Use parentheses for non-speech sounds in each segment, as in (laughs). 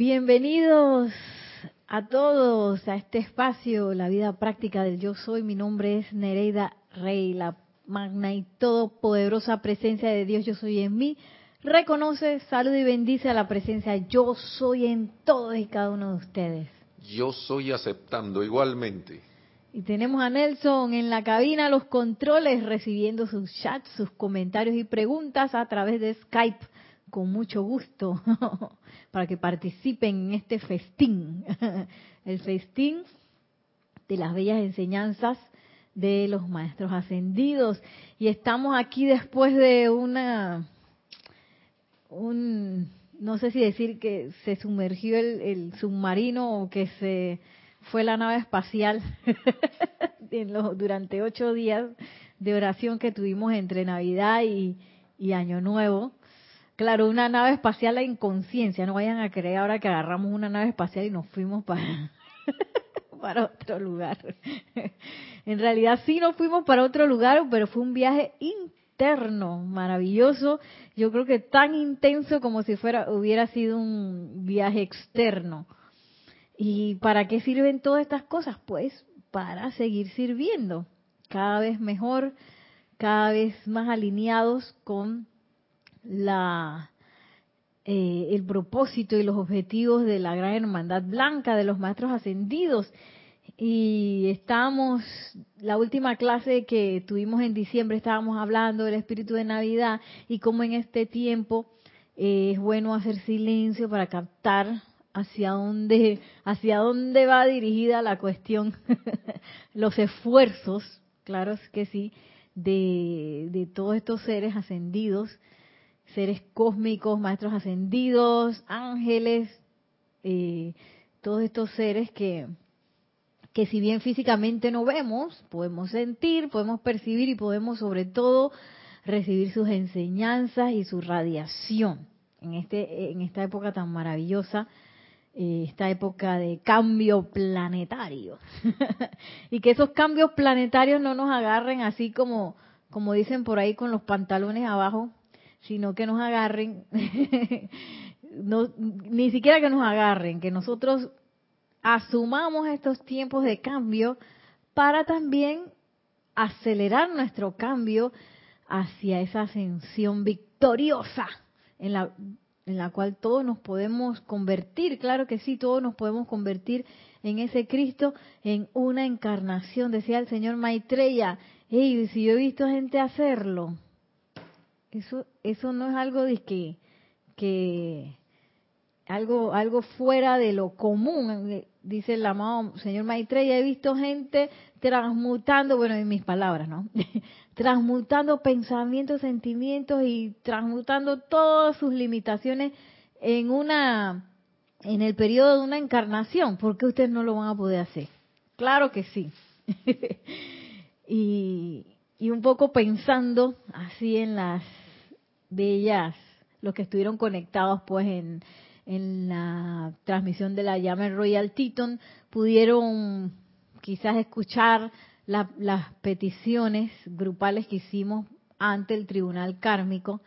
Bienvenidos a todos a este espacio, la vida práctica del yo soy. Mi nombre es Nereida Rey, la magna y todopoderosa presencia de Dios yo soy en mí. Reconoce, saluda y bendice a la presencia yo soy en todos y cada uno de ustedes. Yo soy aceptando igualmente. Y tenemos a Nelson en la cabina, los controles, recibiendo sus chats, sus comentarios y preguntas a través de Skype con mucho gusto (laughs) para que participen en este festín, (laughs) el festín de las bellas enseñanzas de los maestros ascendidos. Y estamos aquí después de una, un, no sé si decir que se sumergió el, el submarino o que se fue la nave espacial (laughs) en los, durante ocho días de oración que tuvimos entre Navidad y, y Año Nuevo Claro, una nave espacial en conciencia. No vayan a creer ahora que agarramos una nave espacial y nos fuimos para, (laughs) para otro lugar. en realidad sí nos fuimos para otro lugar, pero fue un viaje interno, maravilloso. Yo creo que tan intenso como si fuera hubiera sido un viaje externo. ¿Y para qué sirven todas estas cosas? Pues para seguir sirviendo, cada vez mejor, cada vez más alineados con la eh, el propósito y los objetivos de la gran hermandad blanca de los maestros ascendidos. Y estamos la última clase que tuvimos en diciembre estábamos hablando del espíritu de Navidad y cómo en este tiempo eh, es bueno hacer silencio para captar hacia dónde hacia dónde va dirigida la cuestión. (laughs) Los esfuerzos claro que sí de, de todos estos seres ascendidos seres cósmicos, maestros ascendidos, ángeles, eh, todos estos seres que, que si bien físicamente no vemos, podemos sentir, podemos percibir y podemos sobre todo recibir sus enseñanzas y su radiación en, este, en esta época tan maravillosa, eh, esta época de cambio planetario. (laughs) y que esos cambios planetarios no nos agarren así como, como dicen por ahí con los pantalones abajo, sino que nos agarren, (laughs) no, ni siquiera que nos agarren, que nosotros asumamos estos tiempos de cambio para también acelerar nuestro cambio hacia esa ascensión victoriosa en la, en la cual todos nos podemos convertir, claro que sí, todos nos podemos convertir en ese Cristo, en una encarnación, decía el señor Maitreya, hey, si yo he visto gente hacerlo, eso, eso no es algo de que, que algo, algo fuera de lo común, eh, dice el amado señor Maitreya, he visto gente transmutando, bueno, en mis palabras, ¿no? (laughs) transmutando pensamientos, sentimientos y transmutando todas sus limitaciones en una, en el periodo de una encarnación. ¿Por qué ustedes no lo van a poder hacer? Claro que sí. (laughs) y, y un poco pensando así en las bellas, los que estuvieron conectados pues en, en la transmisión de la llama Royal Teton, pudieron quizás escuchar las peticiones grupales que hicimos ante el tribunal kármico.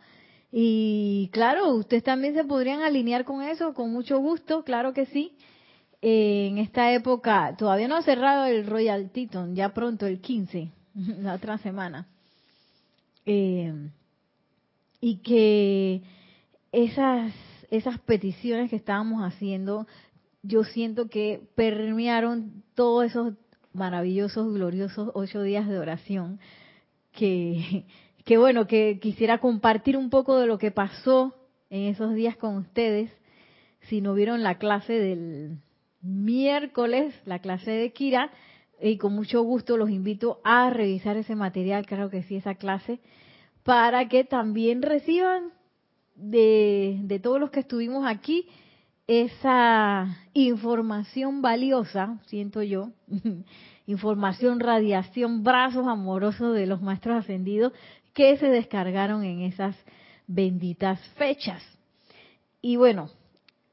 Y claro, ustedes también se podrían alinear con eso, con mucho gusto, claro que sí. en esta época, todavía no ha cerrado el Royal Teton, ya pronto, el 15, (laughs) la otra semana. Eh, y que esas, esas peticiones que estábamos haciendo, yo siento que permearon todos esos maravillosos, gloriosos ocho días de oración, que, que bueno, que quisiera compartir un poco de lo que pasó en esos días con ustedes. Si no vieron la clase del miércoles, la clase de Kira, y con mucho gusto los invito a revisar ese material, creo que sí, esa clase, para que también reciban de, de todos los que estuvimos aquí esa información valiosa, siento yo, (laughs) información, radiación, brazos amorosos de los maestros ascendidos que se descargaron en esas benditas fechas. Y bueno,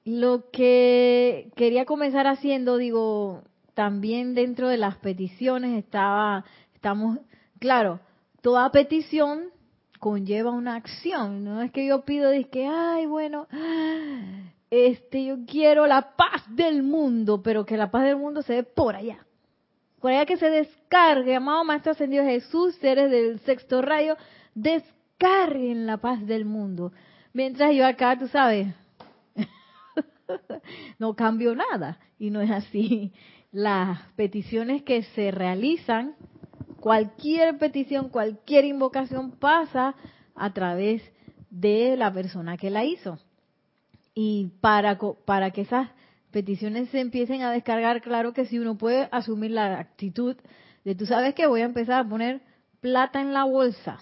lo que quería comenzar haciendo, digo, también dentro de las peticiones estaba, estamos, claro, toda petición conlleva una acción. No es que yo pido de que, ay, bueno, este, yo quiero la paz del mundo, pero que la paz del mundo se dé por allá. Por allá que se descargue, amado Maestro Ascendido Jesús, seres del sexto rayo, descarguen la paz del mundo. Mientras yo acá, tú sabes, (laughs) no cambio nada. Y no es así. Las peticiones que se realizan, cualquier petición, cualquier invocación pasa a través de la persona que la hizo. Y para, para que esas peticiones se empiecen a descargar, claro que si uno puede asumir la actitud de, tú sabes que voy a empezar a poner plata en la bolsa.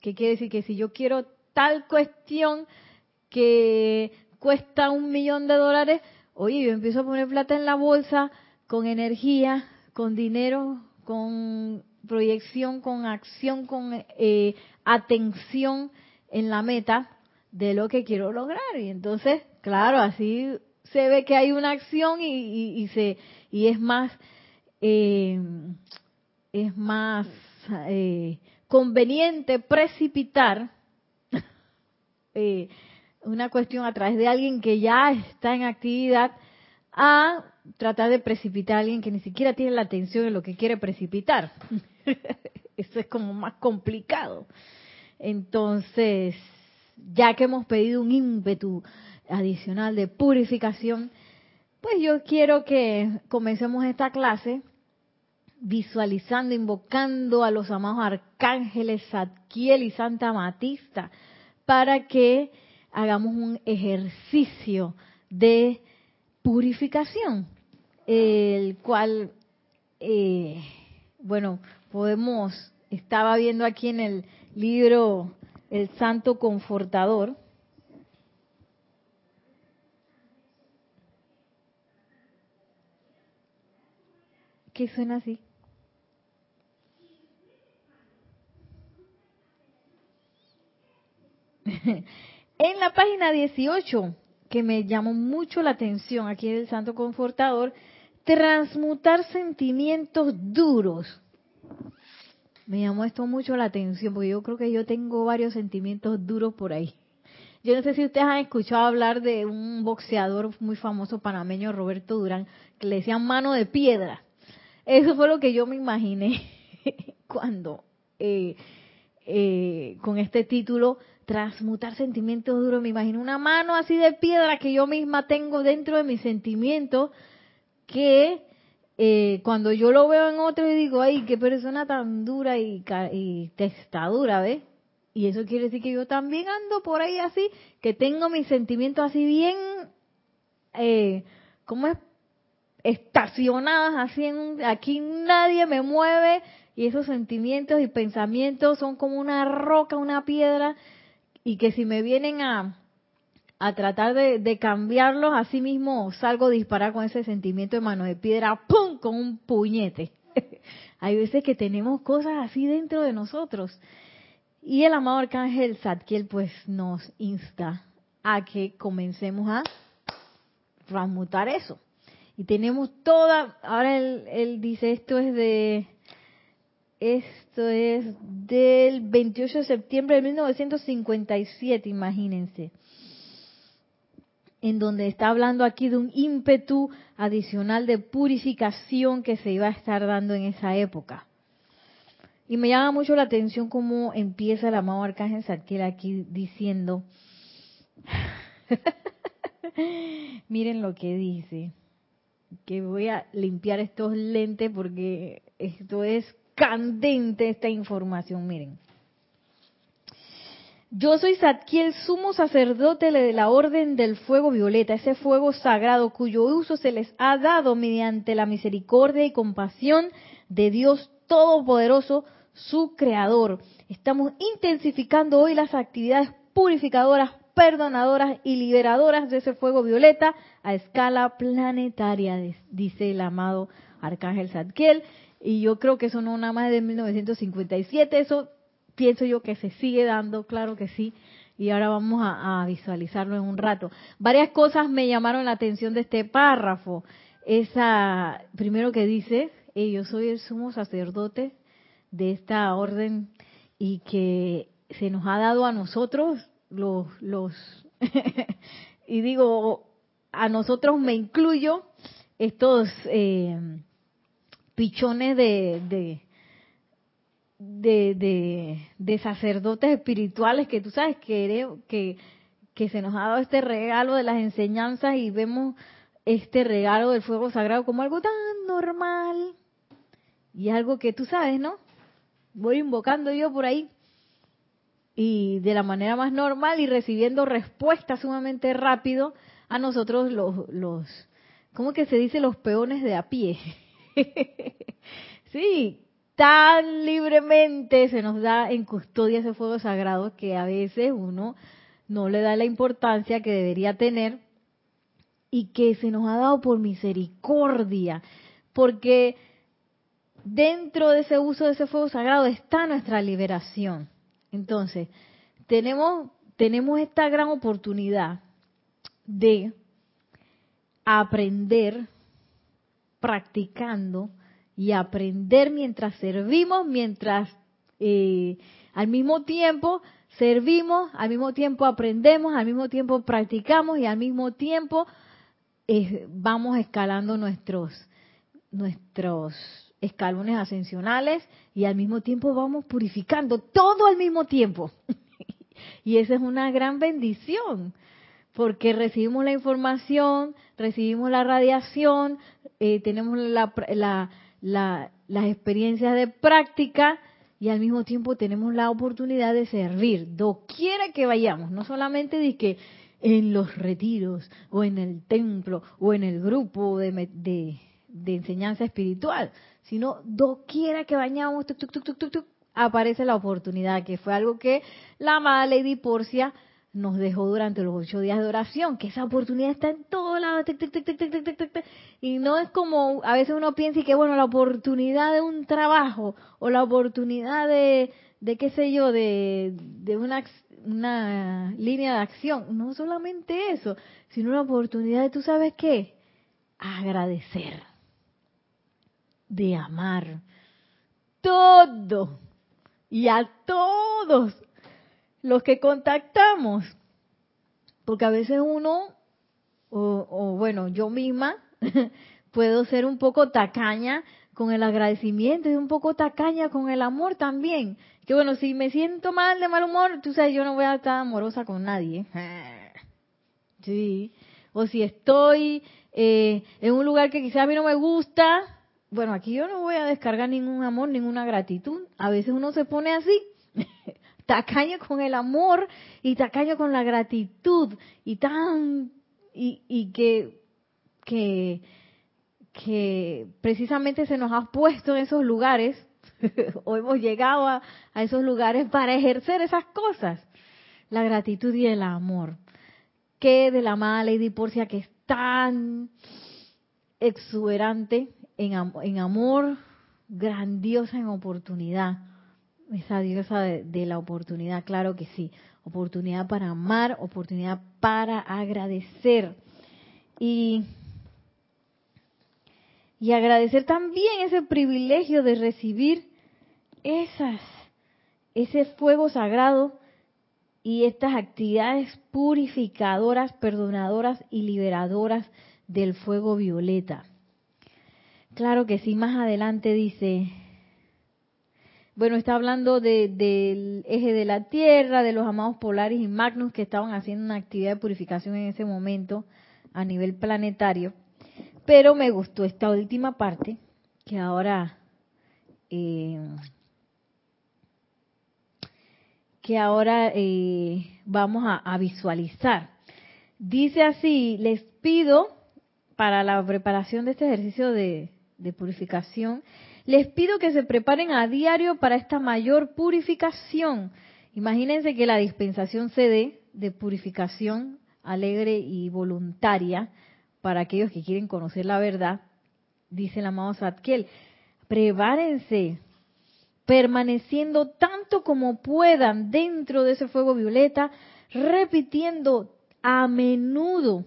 ¿Qué quiere decir? Que si yo quiero tal cuestión que cuesta un millón de dólares, oye, yo empiezo a poner plata en la bolsa con energía, con dinero, con proyección, con acción, con eh, atención en la meta de lo que quiero lograr. Y entonces, claro, así se ve que hay una acción y, se y es más eh, es más eh, conveniente precipitar (laughs) eh, una cuestión a través de alguien que ya está en actividad a tratar de precipitar a alguien que ni siquiera tiene la atención en lo que quiere precipitar. (laughs) Eso es como más complicado. Entonces, ya que hemos pedido un ímpetu adicional de purificación, pues yo quiero que comencemos esta clase visualizando, invocando a los amados arcángeles Zadkiel y Santa Matista para que hagamos un ejercicio de purificación, el cual, eh, bueno, podemos, estaba viendo aquí en el libro El Santo Confortador, que suena así. (laughs) en la página 18, que me llamó mucho la atención aquí en el Santo Confortador, transmutar sentimientos duros. Me llamó esto mucho la atención, porque yo creo que yo tengo varios sentimientos duros por ahí. Yo no sé si ustedes han escuchado hablar de un boxeador muy famoso panameño, Roberto Durán, que le decían mano de piedra. Eso fue lo que yo me imaginé (laughs) cuando eh, eh, con este título transmutar sentimientos duros. Me imagino una mano así de piedra que yo misma tengo dentro de mis sentimientos que eh, cuando yo lo veo en otro y digo, ay, qué persona tan dura y, y testadura, ¿ves? Y eso quiere decir que yo también ando por ahí así, que tengo mis sentimientos así bien, eh, ¿cómo es? Estacionadas así en, aquí nadie me mueve y esos sentimientos y pensamientos son como una roca, una piedra y que si me vienen a, a tratar de, cambiarlos, así mismo salgo disparar con ese sentimiento de mano de piedra, ¡pum! con un puñete. (laughs) Hay veces que tenemos cosas así dentro de nosotros. Y el amado arcángel Zadkiel pues nos insta a que comencemos a transmutar eso. Y tenemos toda, ahora él, él dice esto es de esto es del 28 de septiembre de 1957, imagínense. En donde está hablando aquí de un ímpetu adicional de purificación que se iba a estar dando en esa época. Y me llama mucho la atención cómo empieza el amado Arcángel Zadkiel aquí diciendo, (laughs) miren lo que dice, que voy a limpiar estos lentes porque esto es candente esta información, miren. Yo soy Zadkiel, sumo sacerdote de la Orden del Fuego Violeta, ese fuego sagrado cuyo uso se les ha dado mediante la misericordia y compasión de Dios Todopoderoso, su Creador. Estamos intensificando hoy las actividades purificadoras, perdonadoras y liberadoras de ese fuego violeta a escala planetaria, dice el amado Arcángel Zadkiel. Y yo creo que eso no nada más de 1957, eso pienso yo que se sigue dando, claro que sí. Y ahora vamos a, visualizarlo en un rato. Varias cosas me llamaron la atención de este párrafo. Esa, primero que dice, yo soy el sumo sacerdote de esta orden y que se nos ha dado a nosotros los, los (laughs) y digo, a nosotros me incluyo estos eh, pichones de, de, de, de, sacerdotes espirituales que tú sabes que, que, se nos ha dado este regalo de las enseñanzas y vemos este regalo del fuego sagrado como algo tan normal y algo que tú sabes, ¿no? Voy invocando yo por ahí y de la manera más normal y recibiendo respuestas sumamente rápido a nosotros los, los ¿cómo que se dice? Los peones de a pie. (laughs) sí, tan libremente se nos da en custodia ese fuego sagrado que a veces uno no le da la importancia que debería tener y que se nos ha dado por misericordia, porque dentro de ese uso de ese fuego sagrado está nuestra liberación. Entonces, tenemos, tenemos esta gran oportunidad de aprender practicando y aprender mientras servimos, mientras eh, al mismo tiempo servimos, al mismo tiempo aprendemos, al mismo tiempo practicamos y al mismo tiempo eh, vamos escalando nuestros nuestros escalones ascensionales y al mismo tiempo vamos purificando todo al mismo tiempo. (laughs) y esa es una gran bendición, porque recibimos la información, recibimos la radiación, eh, tenemos la, la, las experiencias de práctica y al mismo tiempo tenemos la oportunidad de servir, doquiera que vayamos, no solamente de que en los retiros o en el templo o en el grupo de, de, enseñanza espiritual, sino doquiera que vayamos, aparece la oportunidad, que fue algo que la amada Lady Porcia nos dejó durante los ocho días de oración, que esa oportunidad está en todos lados, y no es como a veces uno piensa y que bueno, la oportunidad de un trabajo o la oportunidad de, de qué sé yo, de, de una, una línea de acción, no solamente eso, sino una oportunidad de, ¿tú sabes qué? Agradecer, de amar, todo y a todos los que contactamos. Porque a veces uno, o, bueno, yo misma, (laughs) puedo ser un poco tacaña con el agradecimiento y un poco tacaña con el amor también. Que bueno, si me siento mal de mal humor, tú sabes, yo no voy a estar amorosa con nadie. (laughs) Sí. O si estoy eh, en un lugar que quizás a mí no me gusta, bueno, aquí yo no voy a descargar ningún amor, ninguna gratitud. A veces uno se pone así. (laughs) tacaño con el amor y tacaño con la gratitud y tan y, y que, que que precisamente se nos ha puesto en esos lugares (laughs) o hemos llegado a, esos lugares para ejercer esas cosas la gratitud y el amor. Que de la amada Lady Porcia que es tan exuberante en, en amor grandiosa en oportunidad esa diosa de, la oportunidad, claro que sí. Oportunidad para amar, oportunidad para agradecer. Y, y agradecer también ese privilegio de recibir esas, ese fuego sagrado y estas actividades purificadoras, perdonadoras y liberadoras del fuego violeta. Claro que sí, más adelante dice, bueno, está hablando del eje de la Tierra, de los amados polares y Magnus que estaban haciendo una actividad de purificación en ese momento a nivel planetario. Pero me gustó esta última parte que ahora eh, que ahora eh, vamos a, visualizar. Dice así, les pido para la preparación de este ejercicio de purificación les pido que se preparen a diario para esta mayor purificación. Imagínense que la dispensación se dé de purificación alegre y voluntaria para aquellos que quieren conocer la verdad, dice el amado Satkel. Prepárense, permaneciendo tanto como puedan dentro de ese fuego violeta, repitiendo a menudo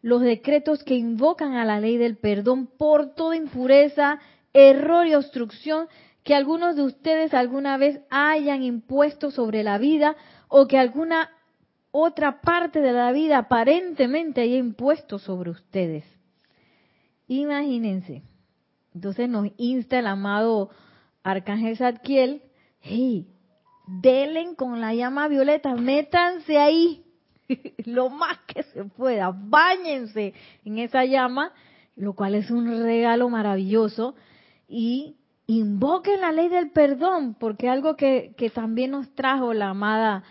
los decretos que invocan a la ley del perdón por toda impureza, error y obstrucción que algunos de ustedes alguna vez hayan impuesto sobre la vida o que alguna otra parte de la vida aparentemente haya impuesto sobre ustedes. Imagínense. Entonces nos insta el amado Arcángel Zadkiel, hey, delen con la llama violeta, métanse ahí (laughs) lo más que se pueda, báñense en esa llama, lo cual es un regalo maravilloso, y invoquen la ley del perdón, porque algo que, también nos trajo la amada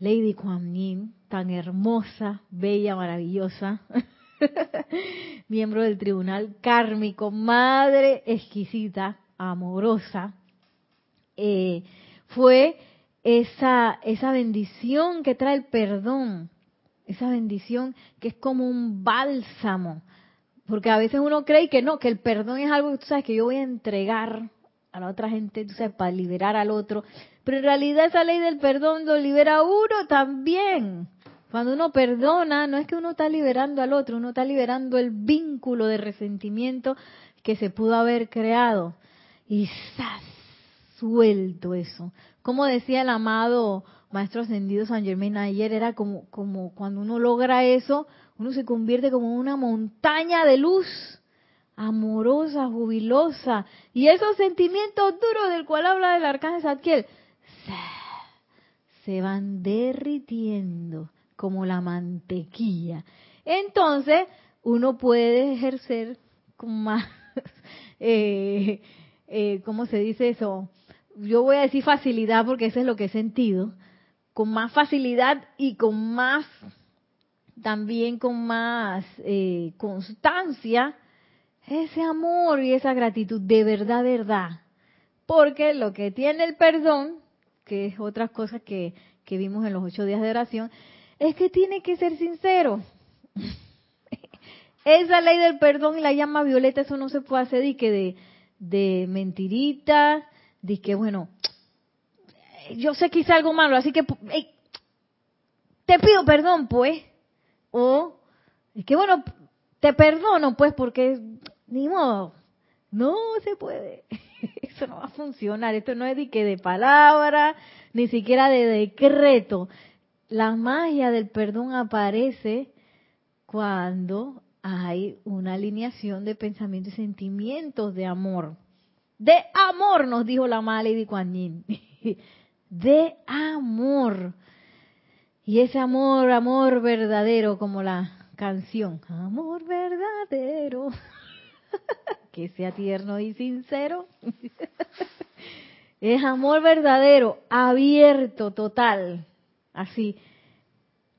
Lady Kuan Yin, tan hermosa, bella, maravillosa, (laughs) miembro del tribunal kármico, madre exquisita, amorosa, eh, fue esa, esa bendición que trae el perdón, esa bendición que es como un bálsamo, porque a veces uno cree que no, que el perdón es algo que tú sabes que yo voy a entregar a la otra gente, tú sabes, para liberar al otro, pero en realidad esa ley del perdón lo libera a uno también. Cuando uno perdona, no es que uno está liberando al otro, uno está liberando el vínculo de resentimiento que se pudo haber creado. Y ¡zas! suelto eso. Como decía el amado Maestro Ascendido San Germain ayer, era como, como cuando uno logra eso, uno se convierte como una montaña de luz, amorosa, jubilosa. Y esos sentimientos duros del cual habla el arcángel Zadkiel, se van derritiendo como la mantequilla. Entonces, uno puede ejercer con más, (laughs) eh, eh, ¿cómo se dice eso? Yo voy a decir facilidad porque eso es lo que he sentido, con más facilidad y con más, también con más eh, constancia, ese amor y esa gratitud de verdad, verdad. Porque lo que tiene el perdón que es otra cosa que, que vimos en los ocho días de oración, es que tiene que ser sincero. (laughs) Esa ley del perdón y la llama violeta, eso no se puede hacer de que de, de mentirita, de que bueno, yo sé que hice algo malo, así que te pido perdón, pues. O es que bueno, te perdono, pues, porque ni modo, no se puede. (laughs) Eso no va a funcionar. Esto no es de que de palabra, ni siquiera de decreto. La magia del perdón aparece cuando hay una alineación de pensamientos y sentimientos de amor. De amor, nos dijo la mala Lady Kuan Yin. (laughs) De amor. Y ese amor, amor verdadero, como la canción. Amor verdadero. (laughs) que sea tierno y sincero. (laughs) es amor verdadero, abierto, total, así,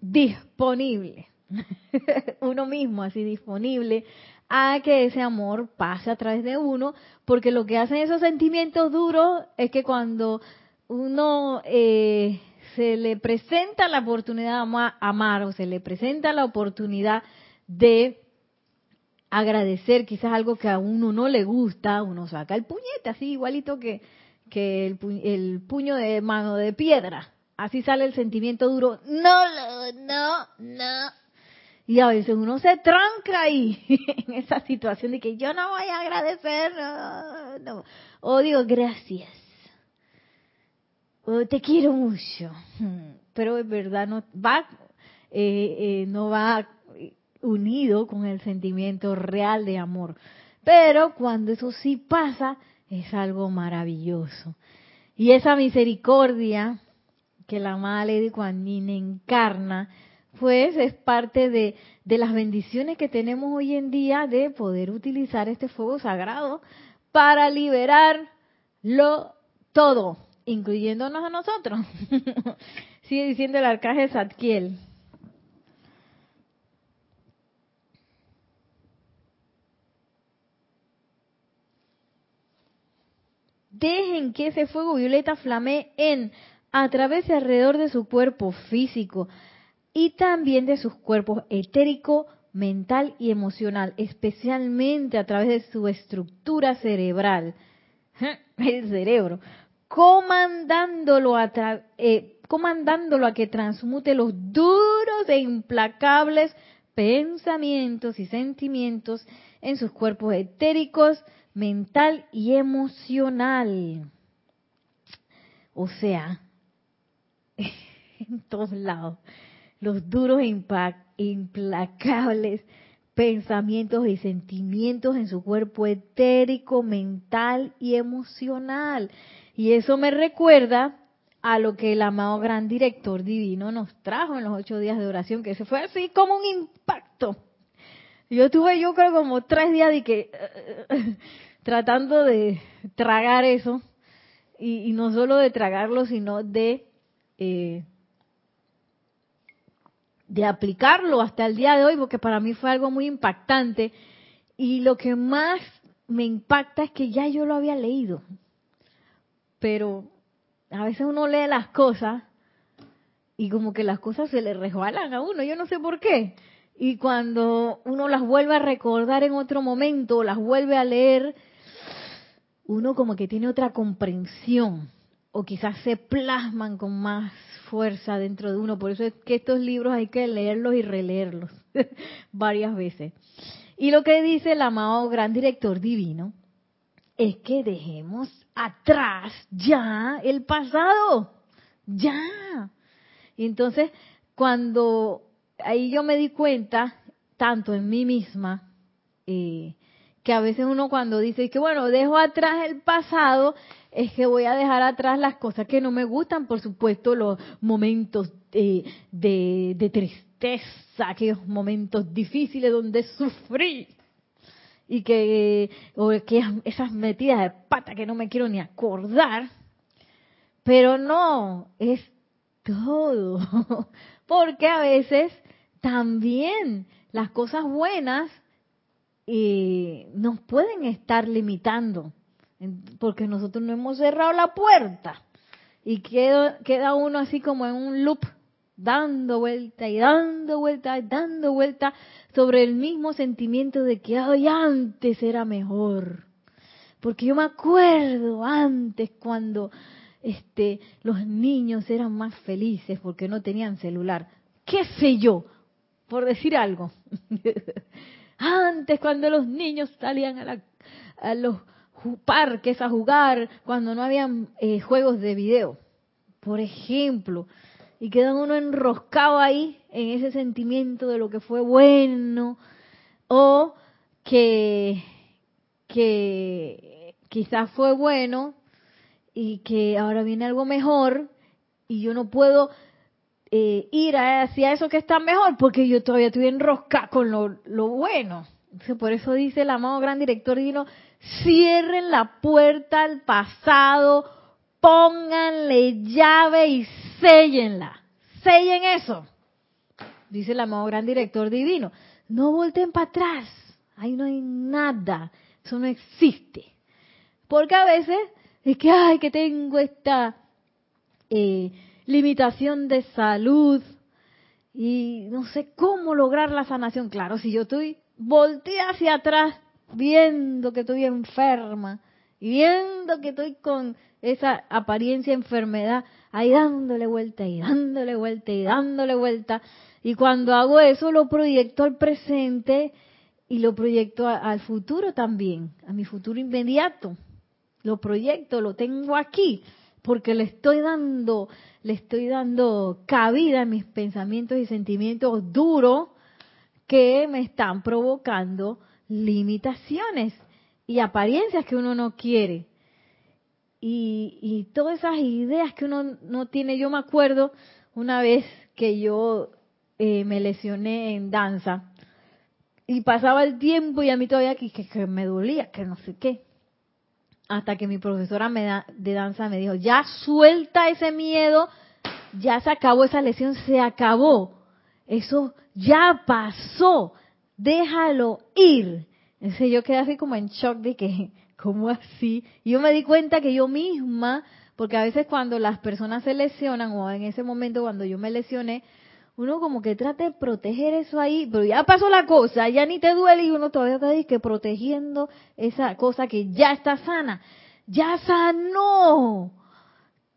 disponible. (laughs) uno mismo así disponible a que ese amor pase a través de uno, porque lo que hacen esos sentimientos duros es que cuando uno eh, se le presenta la oportunidad de amar o se le presenta la oportunidad de agradecer quizás algo que a uno no le gusta, uno saca el puñete así igualito que, que el, puño de mano de piedra. Así sale el sentimiento duro. No, no, no. Y a veces uno se tranca ahí (laughs) en esa situación de que yo no voy a agradecer. No, O digo gracias. O te quiero mucho. Pero es verdad no va, eh, eh, no va unido con el sentimiento real de amor. Pero cuando eso sí pasa, es algo maravilloso. Y esa misericordia que la amada Lady Kuan encarna, pues es parte de, de las bendiciones que tenemos hoy en día de poder utilizar este fuego sagrado para liberarlo todo, incluyéndonos a nosotros. (laughs) Sigue diciendo el arcángel Zadkiel. dejen que ese fuego violeta flamee en, a través y alrededor de su cuerpo físico y también de sus cuerpos etérico, mental y emocional, especialmente a través de su estructura cerebral, (laughs) el cerebro, comandándolo a, eh, comandándolo a que transmute los duros e implacables pensamientos y sentimientos en sus cuerpos etéricos, mental y emocional. O sea, (laughs) en todos lados. Los duros e implacables pensamientos y sentimientos en su cuerpo etérico, mental y emocional. Y eso me recuerda a lo que el amado gran director divino nos trajo en los ocho días de oración, que se fue así como un impacto. Yo tuve, yo creo, como tres días de que (laughs) tratando de tragar eso, y, no solo de tragarlo, sino de eh, de aplicarlo hasta el día de hoy, porque para mí fue algo muy impactante. Y lo que más me impacta es que ya yo lo había leído. Pero a veces uno lee las cosas y como que las cosas se le resbalan a uno, yo no sé por qué. Y cuando uno las vuelve a recordar en otro momento, las vuelve a leer, uno como que tiene otra comprensión o quizás se plasman con más fuerza dentro de uno. Por eso es que estos libros hay que leerlos y releerlos (laughs) varias veces. Y lo que dice el amado gran director divino es que dejemos atrás ya el pasado, ya. Entonces, cuando ahí yo me di cuenta, tanto en mí misma, eh, que a veces uno cuando dice que bueno, dejo atrás el pasado, es que voy a dejar atrás las cosas que no me gustan, por supuesto, los momentos de, de, tristeza, aquellos momentos difíciles donde sufrí y que, o que esas metidas de pata que no me quiero ni acordar, pero no, es todo, (laughs) porque a veces también las cosas buenas eh, nos pueden estar limitando porque nosotros no hemos cerrado la puerta y queda, queda uno así como en un loop dando vuelta y dando vuelta y dando vuelta sobre el mismo sentimiento de que Ay, antes era mejor. Porque yo me acuerdo antes cuando este los niños eran más felices porque no tenían celular. ¿Qué sé yo? Por decir algo. (laughs) antes cuando los niños salían a, la, a los parques a jugar cuando no habían eh, juegos de video, por ejemplo, y queda uno enroscado ahí en ese sentimiento de lo que fue bueno o que que quizás fue bueno y que ahora viene algo mejor y yo no puedo eh, ir hacia eso que está mejor porque yo todavía estoy enroscado con lo, lo bueno. por eso dice el amado gran director divino, cierren la puerta al pasado, pónganle llave y séllenla. Sellen eso. Dice el amado gran director divino. No volteen para atrás. Ahí no hay nada. Eso no existe. Porque a veces es que, ay, que tengo esta eh, limitación de salud y no sé cómo lograr la sanación. Claro, si yo estoy volteé hacia atrás viendo que estoy enferma y viendo que estoy con esa apariencia de enfermedad, ahí dándole vuelta y dándole vuelta y dándole vuelta. Y cuando hago eso lo proyecto al presente y lo proyecto al futuro también, a mi futuro inmediato. Lo proyecto, lo tengo aquí, porque le estoy dando, le estoy dando cabida a mis pensamientos y sentimientos duros que me están provocando limitaciones y apariencias que uno no quiere. Y, todas esas ideas que uno no tiene. Yo me acuerdo una vez que yo eh, me lesioné en danza y pasaba el tiempo y a mí todavía que, que, me dolía, que no sé qué. Hasta que mi profesora me de danza me dijo, ya suelta ese miedo, ya se acabó esa lesión, se acabó. Eso ya pasó déjalo ir. Entonces yo quedé así como en shock de que, ¿cómo así? Y yo me di cuenta que yo misma, porque a veces cuando las personas se lesionan, o en ese momento cuando yo me lesioné, uno como que trata de proteger eso ahí, pero ya pasó la cosa, ya ni te duele y uno todavía está ahí que protegiendo esa cosa que ya está sana. Ya sanó.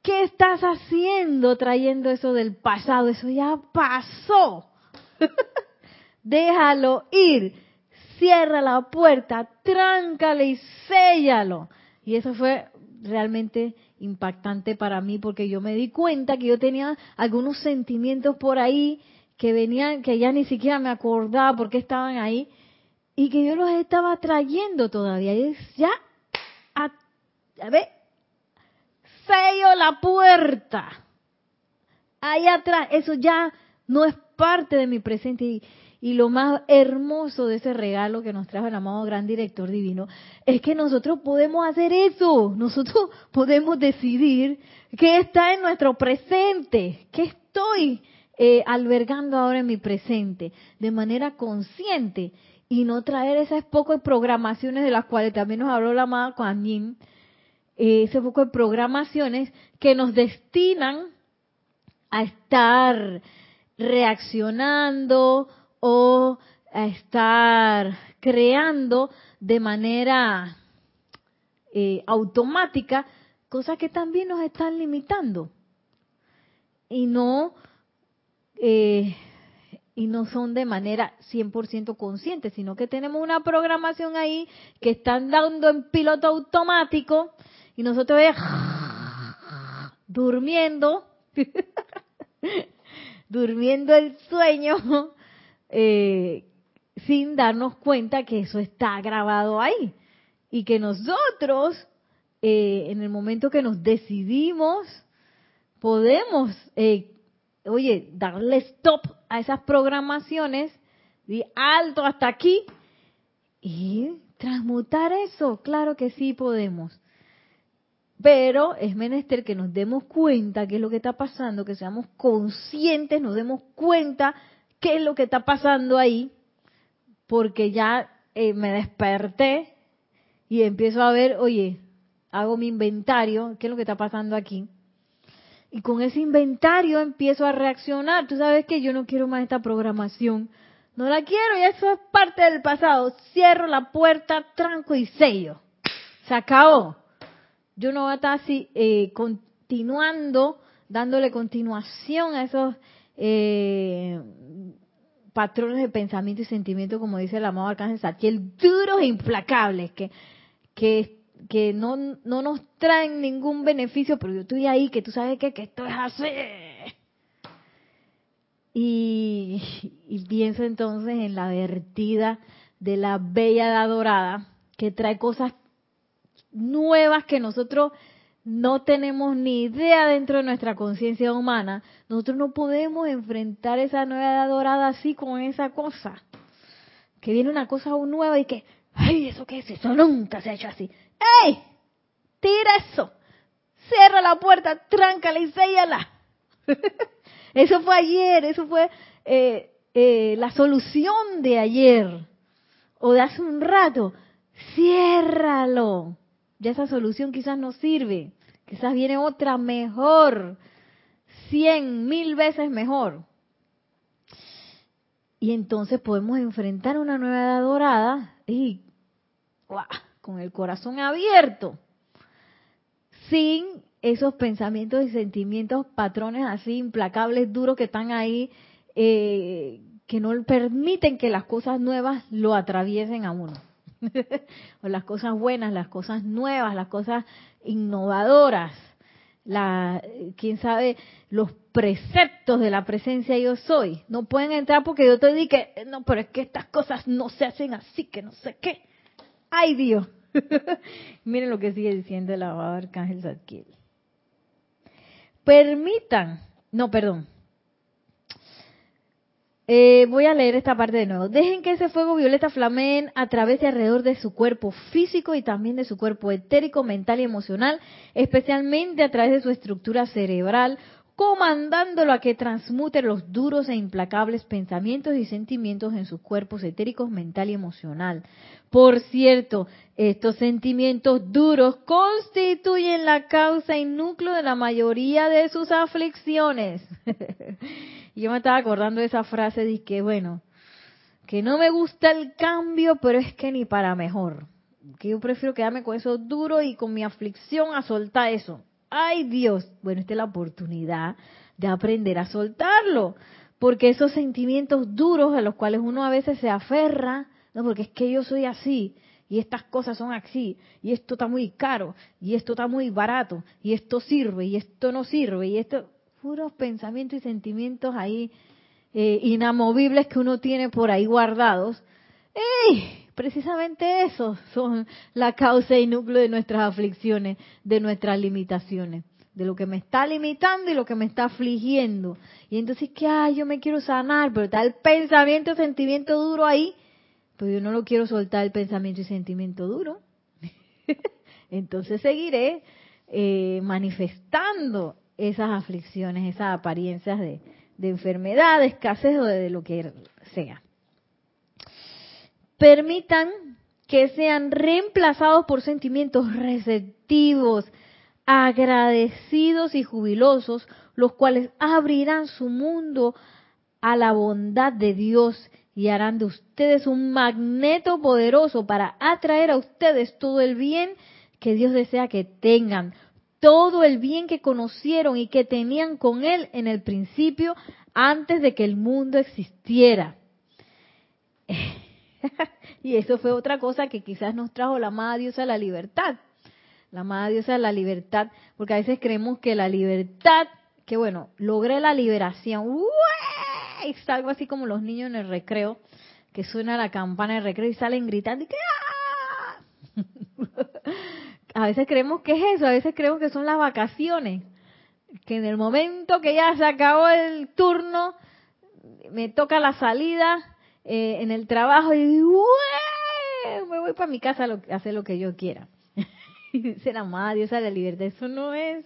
¿Qué estás haciendo trayendo eso del pasado? Eso ya pasó. (laughs) déjalo ir, cierra la puerta, tráncale y séllalo. Y eso fue realmente impactante para mí porque yo me di cuenta que yo tenía algunos sentimientos por ahí que venían, que ya ni siquiera me acordaba por qué estaban ahí y que yo los estaba trayendo todavía. Y ya, a, a ver, sello la puerta. Ahí atrás, eso ya no es parte de mi presente. Y, y lo más hermoso de ese regalo que nos trajo el amado gran director divino es que nosotros podemos hacer eso. Nosotros podemos decidir qué está en nuestro presente, qué estoy eh, albergando ahora en mi presente, de manera consciente y no traer esas pocas programaciones de las cuales también nos habló la amada Kuan Yin, eh, ese poco de programaciones que nos destinan a estar reaccionando o a estar creando de manera eh, automática cosas que también nos están limitando. Y no eh, y no son de manera 100% consciente, sino que tenemos una programación ahí que están dando en piloto automático y nosotros durmiendo, (laughs) durmiendo el sueño, eh, sin darnos cuenta que eso está grabado ahí y que nosotros, eh, en el momento que nos decidimos, podemos eh, oye, darle stop a esas programaciones, de alto hasta aquí y transmutar eso. Claro que sí podemos. Pero es menester que nos demos cuenta qué es lo que está pasando, que seamos conscientes, nos demos cuenta qué es lo que está pasando ahí, porque ya eh, me desperté y empiezo a ver, oye, hago mi inventario, qué es lo que está pasando aquí y con ese inventario empiezo a reaccionar. Tú sabes que yo no quiero más esta programación. No la quiero y eso es parte del pasado. Cierro la puerta, tranco y sello. Se acabó. Yo no voy a estar así eh, continuando, dándole continuación a esos eh, patrones de pensamiento y sentimiento, como dice el amado Arcángel Satiel, duros e implacables, que, que que no, no nos traen ningún beneficio, pero yo estoy ahí, que tú sabes que, que esto es así. Y, y pienso entonces en la vertida de la bella dorada, que trae cosas nuevas que nosotros no tenemos ni idea dentro de nuestra conciencia humana. Nosotros no podemos enfrentar esa nueva dorada así con esa cosa. Que viene una cosa nueva y que, ay, ¿eso qué es? Eso nunca se ha hecho así. ¡Ey! Tira eso. Cierra la puerta, tráncala y séllala. (laughs) eso fue ayer, eso fue eh, eh, la solución de ayer o de hace un rato. Ciérralo. Ya esa solución quizás no sirve. Quizás viene otra mejor. Cien, mil veces mejor. Y entonces podemos enfrentar una nueva edad dorada y ¡guau! con el corazón abierto, sin esos pensamientos y sentimientos, patrones así implacables, duros que están ahí, eh, que no permiten que las cosas nuevas lo atraviesen a uno. (laughs) o las cosas buenas, las cosas nuevas, las cosas innovadoras, la, quién sabe, los preceptos de la presencia yo soy. No pueden entrar porque yo te dije, no, pero es que estas cosas no se hacen así, que no sé qué. Ay Dios. (laughs) Miren lo que sigue diciendo el abogado Arcángel Zadkiel. Permitan, no, perdón. Eh, voy a leer esta parte de nuevo. Dejen que ese fuego violeta flameen a través de alrededor de su cuerpo físico y también de su cuerpo etérico, mental y emocional, especialmente a través de su estructura cerebral, comandándolo a que transmute los duros e implacables pensamientos y sentimientos en sus cuerpos etéricos, mental y emocional. Por cierto, estos sentimientos duros constituyen la causa y núcleo de la mayoría de sus aflicciones. (laughs) Yo me estaba acordando de esa frase de que, bueno, que no me gusta el cambio, pero es que ni para mejor. Que yo prefiero quedarme con eso duro y con mi aflicción a soltar eso ay Dios, bueno, esta es la oportunidad de aprender a soltarlo, porque esos sentimientos duros a los cuales uno a veces se aferra, no, porque es que yo soy así, y estas cosas son así, y esto está muy caro, y esto está muy barato, y esto sirve, y esto no sirve, y esto, puros pensamientos y sentimientos ahí eh, inamovibles que uno tiene por ahí guardados. ¡Ey! Precisamente esos son la causa y núcleo de nuestras aflicciones, de nuestras limitaciones, de lo que me está limitando y lo que me está afligiendo. Y entonces, ¿qué? Ay, yo me quiero sanar, pero está el pensamiento, sentimiento duro ahí pero yo no lo quiero soltar el pensamiento y sentimiento duro. (laughs) Entonces seguiré eh, manifestando esas aflicciones, esas apariencias de, enfermedad, de escasez o de lo que sea. Permitan que sean reemplazados por sentimientos receptivos, agradecidos y jubilosos, los cuales abrirán su mundo a la bondad de Dios y harán de ustedes un magneto poderoso para atraer a ustedes todo el bien que Dios desea que tengan, todo el bien que conocieron y que tenían con Él en el principio antes de que el mundo existiera. (laughs) y eso fue otra cosa que quizás nos trajo la amada diosa la libertad. La amada diosa la libertad, porque a veces creemos que la libertad, que bueno, logré la liberación y salgo así como los niños en el recreo, que suena la campana de recreo y salen gritando y que ¡ah! (laughs) A veces creemos que es eso, a veces creemos que son las vacaciones, que en el momento que ya se acabó el turno, me toca la salida eh, en el trabajo y me voy para mi casa a, hacer lo que yo quiera. (laughs) y dice la madre, Dios la libertad. Eso no es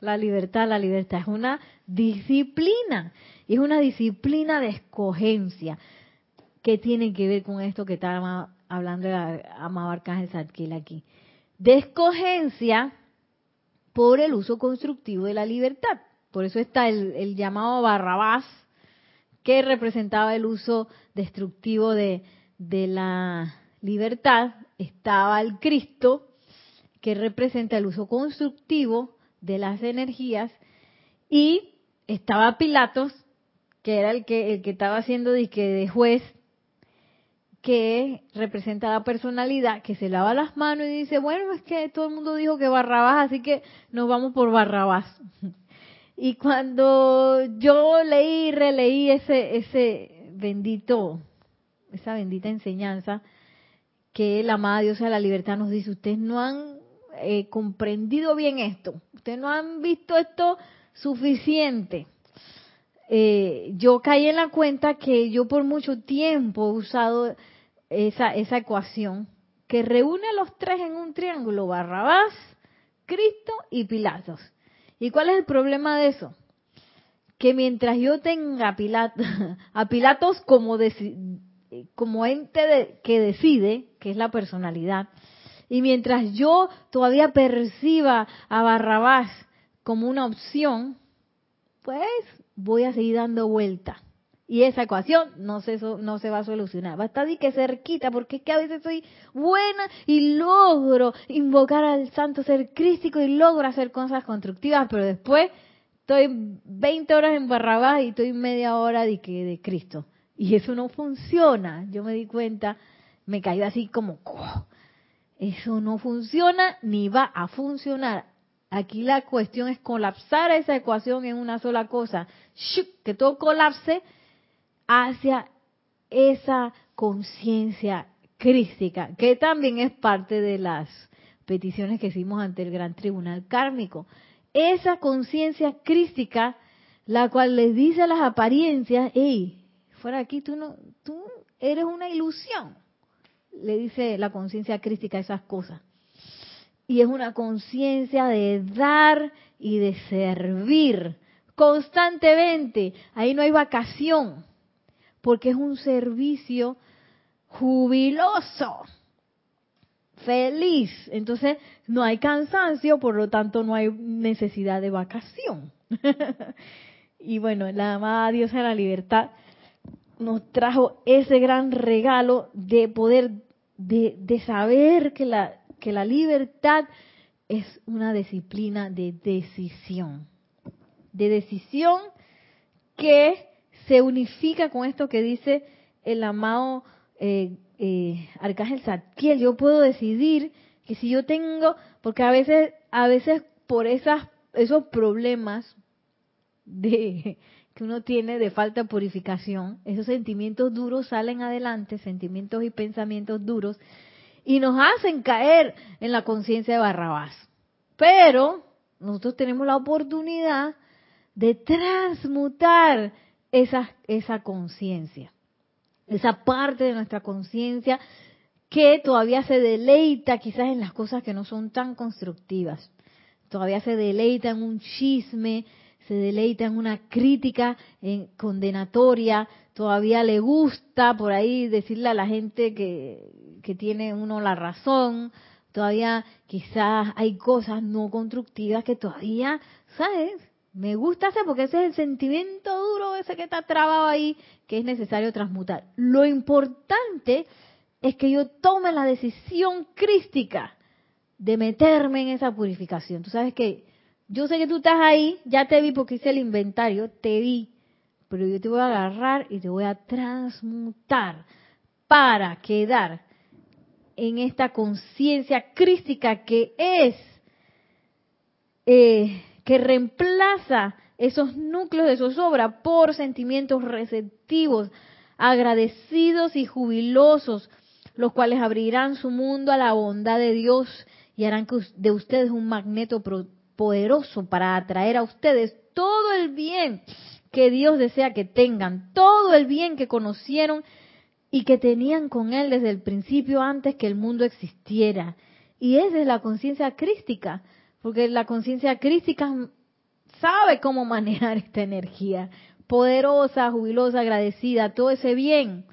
la libertad, la libertad es una disciplina es una disciplina de escogencia que tiene que ver con esto que está hablando amado Arcángel Zadkiel aquí. De escogencia por el uso constructivo de la libertad. Por eso está el, llamado Barrabás, que representaba el uso destructivo de, la libertad. Estaba el Cristo, que representa el uso constructivo de las energías. Y estaba Pilatos, que era el que, el que estaba haciendo de, de juez, que representa la personalidad, que se lava las manos y dice, bueno, es que todo el mundo dijo que Barrabás, así que nos vamos por Barrabás. Y cuando yo leí y releí ese, ese bendito, esa bendita enseñanza, que la amada diosa de la libertad nos dice, ustedes no han eh, comprendido bien esto, ustedes no han visto esto suficiente. Eh, yo caí en la cuenta que yo por mucho tiempo he usado esa, esa ecuación que reúne a los tres en un triángulo, Barrabás, Cristo y Pilatos. ¿Y cuál es el problema de eso? Que mientras yo tenga (laughs) a, Pilatos como, como ente que decide, que es la personalidad, y mientras yo todavía perciba a Barrabás como una opción, pues voy a seguir dando vuelta. Y esa ecuación no se, no se va a solucionar. Va a estar de que cerquita, porque es que a veces soy buena y logro invocar al santo ser crístico y logro hacer cosas constructivas, pero después estoy 20 horas en Barrabás y estoy media hora de, que, de Cristo. Y eso no funciona. Yo me di cuenta, me caí así como, eso no funciona ni va a funcionar. Aquí la cuestión es colapsar esa ecuación en una sola cosa, que todo colapse hacia esa conciencia crística, que también es parte de las peticiones que hicimos ante el Gran Tribunal Kármico. Esa conciencia crística, la cual les dice a las apariencias, hey, fuera aquí tú no, tú eres una ilusión. Le dice la conciencia crística esas cosas y es una conciencia de dar y de servir constantemente. Ahí no hay vacación, porque es un servicio jubiloso, feliz. Entonces no hay cansancio, por lo tanto no hay necesidad de vacación. (laughs) y bueno, la amada diosa de la libertad nos trajo ese gran regalo de poder, de, de saber que la que la libertad es una disciplina de decisión, de decisión que se unifica con esto que dice el amado eh, eh, Arcángel Zadkiel, yo puedo decidir que si yo tengo, porque a veces, a veces por esas, esos problemas de (laughs) que uno tiene de falta de purificación, esos sentimientos duros salen adelante, sentimientos y pensamientos duros, y nos hacen caer en la conciencia de Barrabás. Pero nosotros tenemos la oportunidad de transmutar esa, esa conciencia, esa parte de nuestra conciencia que todavía se deleita quizás en las cosas que no son tan constructivas, todavía se deleita en un chisme, se deleita en una crítica en condenatoria, todavía le gusta por ahí decirle a la gente que, que tiene uno la razón, todavía quizás hay cosas no constructivas que todavía, ¿sabes? Me gusta hacer porque ese es el sentimiento duro, ese que está trabado ahí, que es necesario transmutar. Lo importante es que yo tome la decisión crística de meterme en esa purificación. Tú sabes que yo sé que tú estás ahí, ya te vi porque hice el inventario, te vi, pero yo te voy a agarrar y te voy a transmutar para quedar en esta conciencia crística que es, eh, que reemplaza esos núcleos de zozobra por sentimientos receptivos, agradecidos y jubilosos, los cuales abrirán su mundo a la bondad de Dios y harán de ustedes un magneto poderoso para atraer a ustedes todo el bien que Dios desea que tengan, todo el bien que conocieron y que tenían con Él desde el principio antes que el mundo existiera. Y esa es la conciencia crística, porque la conciencia crística sabe cómo manejar (laughs) esta energía, poderosa, jubilosa, agradecida, todo ese bien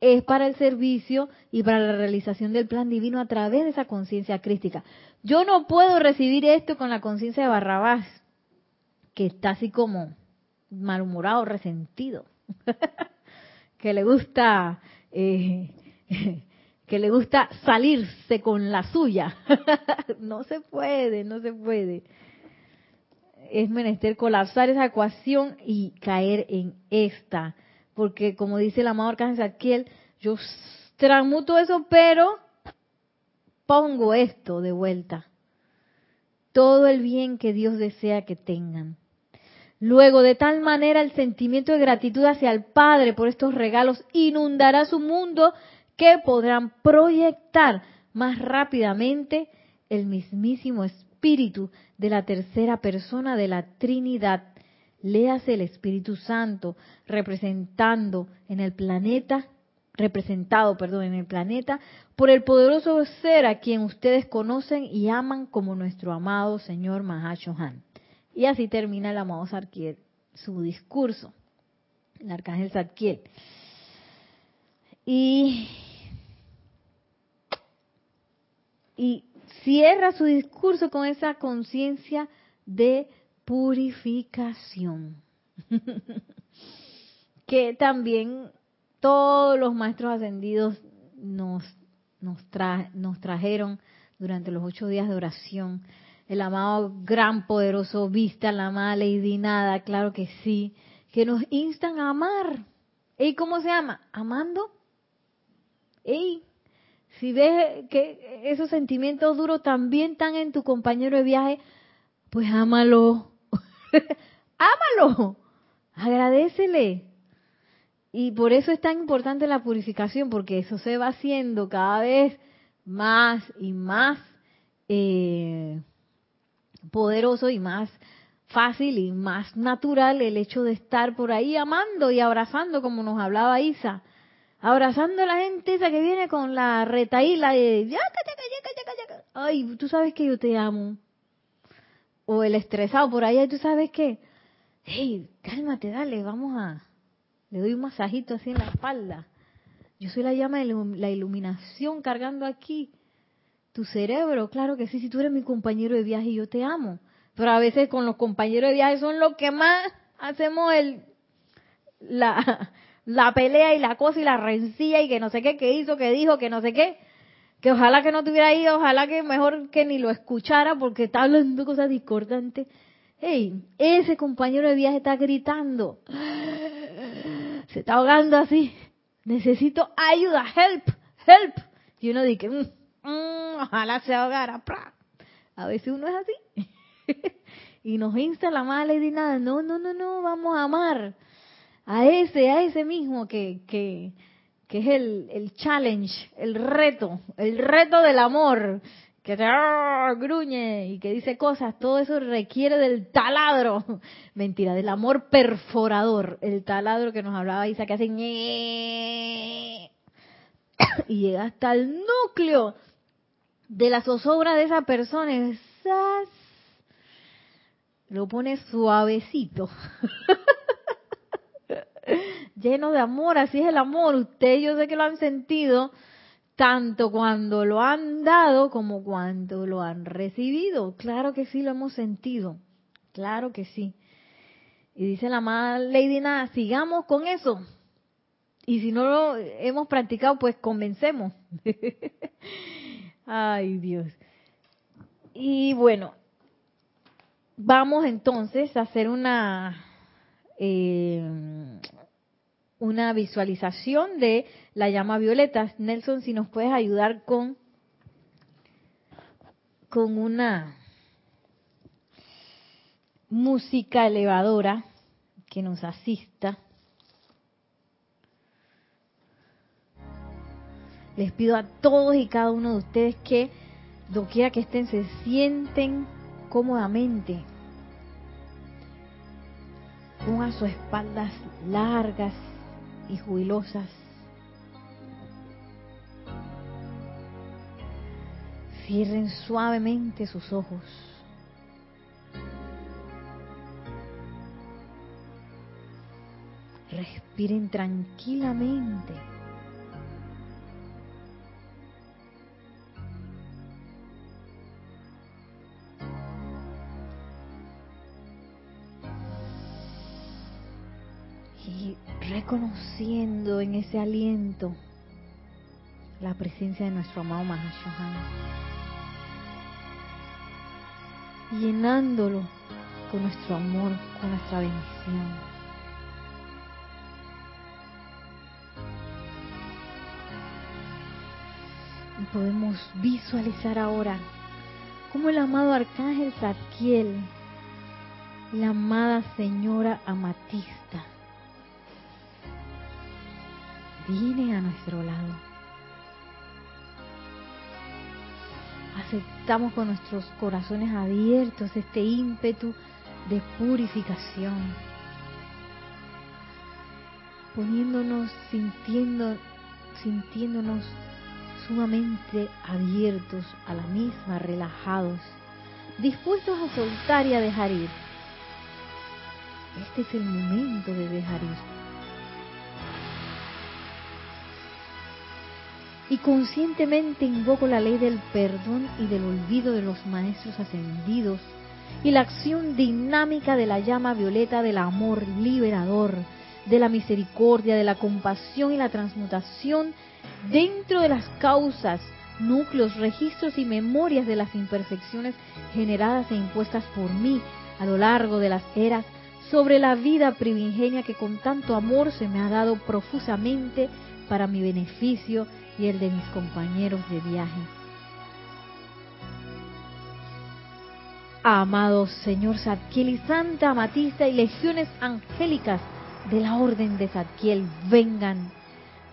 es para el servicio y para la realización del plan divino a través de esa conciencia crística. Yo no puedo recibir esto con la conciencia de Barrabás, que está así como malhumorado, resentido, (laughs) que le gusta eh, (laughs) que le gusta salirse con la suya. (laughs) no se puede, no se puede. Es menester colapsar esa ecuación y caer en esta. Porque como dice el amado Arcángel Zadkiel, yo transmuto eso, pero pongo esto de vuelta. Todo el bien que Dios desea que tengan. Luego, de tal manera, el sentimiento de gratitud hacia el Padre por estos regalos inundará su mundo que podrán proyectar más rápidamente el mismísimo Espíritu de la tercera persona de la Trinidad. Léase el Espíritu Santo representando en el planeta, representado, perdón, en el planeta por el poderoso ser a quien ustedes conocen y aman como nuestro amado Señor Mahashohan. Y así termina el amado Sarkiel su discurso, el arcángel Zadkiel. Y, y cierra su discurso con esa conciencia de purificación. (laughs) que también todos los maestros ascendidos nos, nos, trajeron durante los ocho días de oración el amado gran poderoso Vista, la amada Lady Nada, claro que sí, que nos instan a amar. ¿Y cómo se llama? Amando. Ey, si ves que esos sentimientos duros también están en tu compañero de viaje, pues ámalo. (laughs) ámalo. Agradecele. Y por eso es tan importante la purificación, porque eso se va haciendo cada vez más y más eh, poderoso y más fácil y más natural el hecho de estar por ahí amando y abrazando como nos hablaba Isa. Abrazando a la gente esa que viene con la retaíla de ay, tú sabes que yo te amo. O el estresado por ahí, tú sabes que, hey, cálmate, dale, vamos a, le doy un masajito así en la espalda. Yo soy la llama de la iluminación cargando aquí tu cerebro, claro que sí, si tú eres mi compañero de viaje, yo te amo. Pero a veces con los compañeros de viaje son los que más hacemos el la, la pelea y la cosa y la rencilla y que no sé qué, que hizo, que dijo, que no sé qué. Que ojalá que no tuviera ahí, ojalá que mejor que ni lo escuchara porque está hablando cosas discordantes. Hey, ese compañero de viaje está gritando. Se está ahogando así. Necesito ayuda, help, help. Y uno dice, mm, mm, ojalá se ahogara. A veces uno es así. (laughs) y nos insta la mala y nada, no, no, no, no, vamos a amar a ese, a ese mismo que, que, que es el, el challenge, el reto, el reto del amor, que te ¡ah! gruñe y que dice cosas, todo eso requiere del taladro, (laughs) mentira, del amor perforador, el taladro que nos hablaba Isa que hace (coughs) y llega hasta el núcleo de la zozobra de esa persona, y lo pone suavecito. (laughs) lleno de amor, así es el amor. Ustedes yo sé que lo han sentido tanto cuando lo han dado como cuando lo han recibido. Claro que sí lo hemos sentido, claro que sí. Y dice la amada Lady Nada, sigamos con eso. Y si no lo hemos practicado, pues comencemos. (laughs) Ay Dios. Y bueno, vamos entonces a hacer una eh, una visualización de la llama violeta. Nelson, si nos puedes ayudar con, con una música elevadora que nos asista. Les pido a todos y cada uno de ustedes que, doquiera que estén, se sienten cómodamente. Pongan sus espaldas largas y jubilosas. Cierren suavemente sus ojos. Respiren tranquilamente. Reconociendo en ese aliento la presencia de nuestro amado Mahashohan, llenándolo con nuestro amor, con nuestra bendición. Y podemos visualizar ahora cómo el amado arcángel Zadkiel, la amada señora Amatista, viene a nuestro lado. Aceptamos con nuestros corazones abiertos este ímpetu de purificación, poniéndonos, sintiendo, sintiéndonos sumamente abiertos a la misma, relajados, dispuestos a soltar y a dejar ir. Este es el momento de dejar ir. Y conscientemente invoco la ley del perdón y del olvido de los maestros ascendidos y la acción dinámica de la llama violeta del amor liberador, de la misericordia, de la compasión y la transmutación dentro de las causas, núcleos, registros y memorias de las imperfecciones generadas e impuestas por mí a lo largo de las eras sobre la vida primigenia que con tanto amor se me ha dado profusamente para mi beneficio y el de mis compañeros de viaje. Amados Señor Zadkiel y Santa Amatista y legiones angélicas de la Orden de Zadkiel, vengan,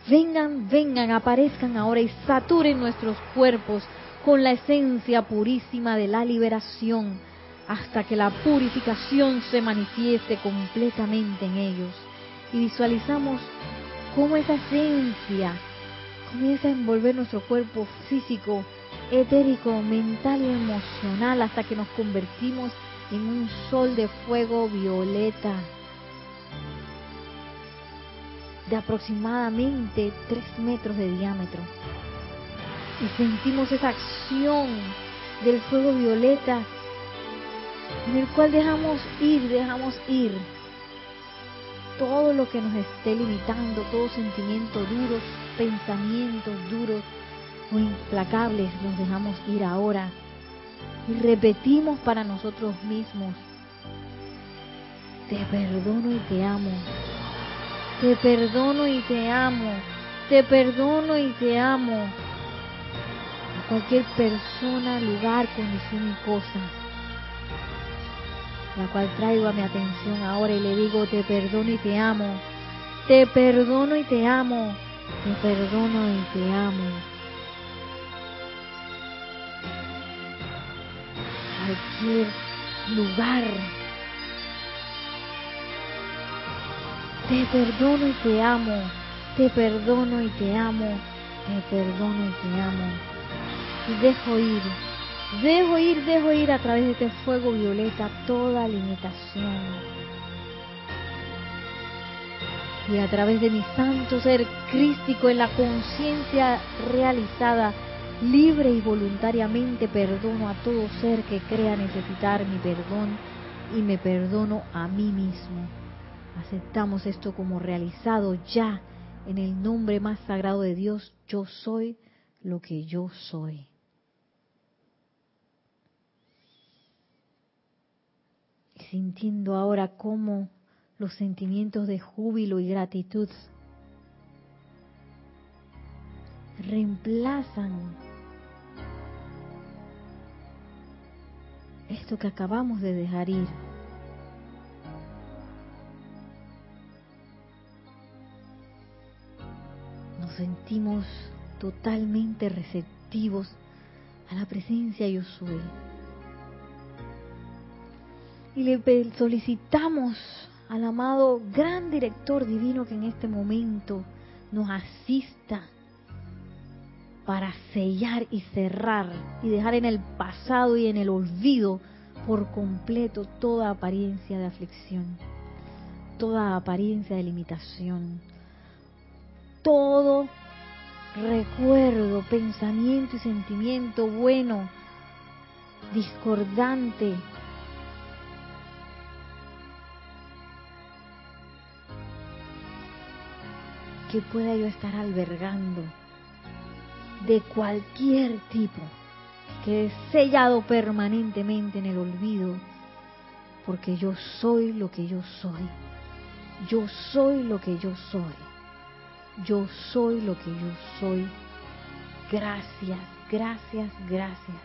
vengan, vengan, aparezcan ahora y saturen nuestros cuerpos con la esencia purísima de la liberación, hasta que la purificación se manifieste completamente en ellos. Y visualizamos cómo esa esencia comienza a envolver nuestro cuerpo físico, etérico, mental y emocional hasta que nos convertimos en un sol de fuego violeta de aproximadamente 3 metros de diámetro. Y sentimos esa acción del fuego violeta en el cual dejamos ir, dejamos ir todo lo que nos esté limitando, todo sentimiento duro, pensamientos duros o implacables, los dejamos ir ahora y repetimos para nosotros mismos, te perdono y te amo, te perdono y te amo, te perdono y te amo. A cualquier persona, lugar, condición y cosa, la cual traigo a mi atención ahora y le digo, te perdono y te amo. Te perdono y te amo. Te perdono y te amo. Cualquier lugar. Te perdono y te amo. Te perdono y te amo. Te perdono y te amo. Y dejo ir. Dejo ir, dejo ir a través de este fuego violeta toda limitación y a través de mi santo ser crístico en la conciencia realizada, libre y voluntariamente perdono a todo ser que crea necesitar mi perdón y me perdono a mí mismo. Aceptamos esto como realizado ya en el nombre más sagrado de Dios. Yo soy lo que yo soy. Sintiendo ahora cómo los sentimientos de júbilo y gratitud reemplazan esto que acabamos de dejar ir. Nos sentimos totalmente receptivos a la presencia yo soy. Y le solicitamos al amado gran director divino que en este momento nos asista para sellar y cerrar y dejar en el pasado y en el olvido por completo toda apariencia de aflicción, toda apariencia de limitación, todo recuerdo, pensamiento y sentimiento bueno, discordante, que pueda yo estar albergando de cualquier tipo, que es sellado permanentemente en el olvido, porque yo soy lo que yo soy. Yo soy lo que yo soy. Yo soy lo que yo soy. Gracias, gracias, gracias.